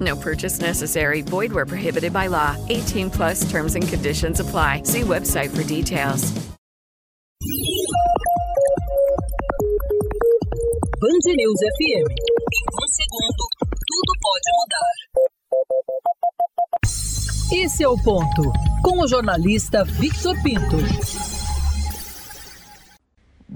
No purchase necessary. Void where prohibited by law. 18 plus terms and conditions apply. See website for details. Band News FM. Em um segundo, tudo pode mudar. Esse é o ponto. Com o jornalista Victor Pinto.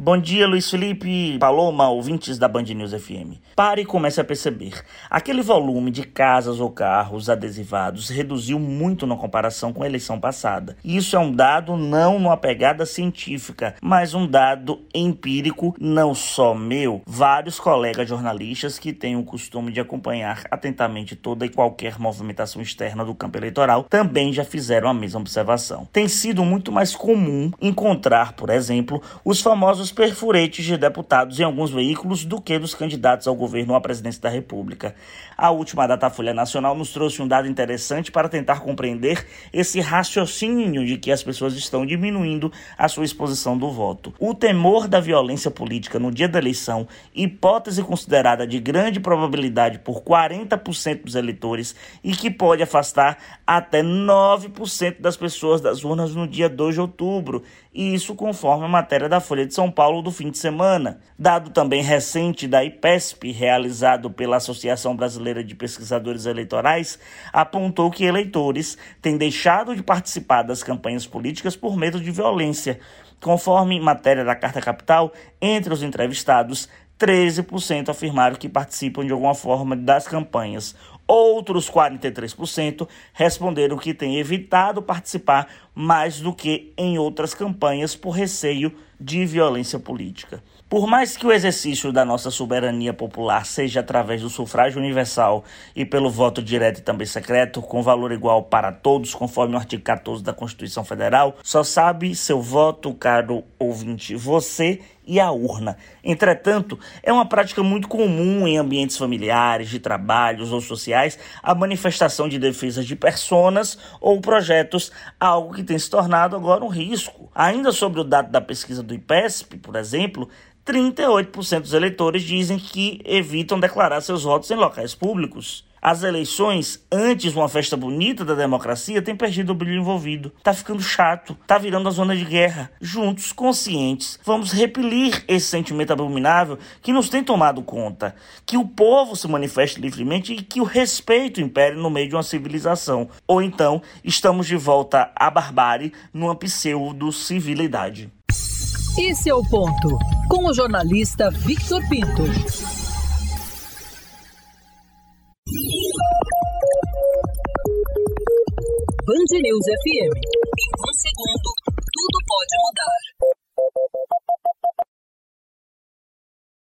Bom dia, Luiz Felipe, Paloma, ouvintes da Band News FM. Pare e comece a perceber. Aquele volume de casas ou carros adesivados reduziu muito na comparação com a eleição passada. Isso é um dado não numa pegada científica, mas um dado empírico, não só meu. Vários colegas jornalistas que têm o costume de acompanhar atentamente toda e qualquer movimentação externa do campo eleitoral também já fizeram a mesma observação. Tem sido muito mais comum encontrar, por exemplo, os famosos perfuretes de deputados em alguns veículos do que dos candidatos ao governo ou à presidência da República. A última Datafolha Nacional nos trouxe um dado interessante para tentar compreender esse raciocínio de que as pessoas estão diminuindo a sua exposição do voto. O temor da violência política no dia da eleição, hipótese considerada de grande probabilidade por 40% dos eleitores e que pode afastar até 9% das pessoas das urnas no dia 2 de outubro, e isso conforme a matéria da Folha de São Paulo do fim de semana. Dado também recente da IPESP, realizado pela Associação Brasileira de Pesquisadores Eleitorais, apontou que eleitores têm deixado de participar das campanhas políticas por medo de violência. Conforme matéria da Carta Capital, entre os entrevistados, 13% afirmaram que participam de alguma forma das campanhas. Outros 43% responderam que têm evitado participar mais do que em outras campanhas por receio de violência política. Por mais que o exercício da nossa soberania popular seja através do sufrágio universal e pelo voto direto e também secreto, com valor igual para todos, conforme o artigo 14 da Constituição Federal, só sabe seu voto, caro ouvinte, você e a urna. Entretanto, é uma prática muito comum em ambientes familiares, de trabalhos ou sociais a manifestação de defesa de personas ou projetos, algo que tem se tornado agora um risco. Ainda sobre o dado da pesquisa do IPESP, por exemplo, 38% dos eleitores dizem que evitam declarar seus votos em locais públicos. As eleições, antes uma festa bonita da democracia, têm perdido o brilho envolvido. Tá ficando chato, tá virando a zona de guerra. Juntos, conscientes, vamos repelir esse sentimento abominável que nos tem tomado conta. Que o povo se manifeste livremente e que o respeito impere no meio de uma civilização. Ou então, estamos de volta à barbárie numa pseudo-civilidade. Esse é o ponto. Com o jornalista Victor Pinto. Band News FM. Em um segundo,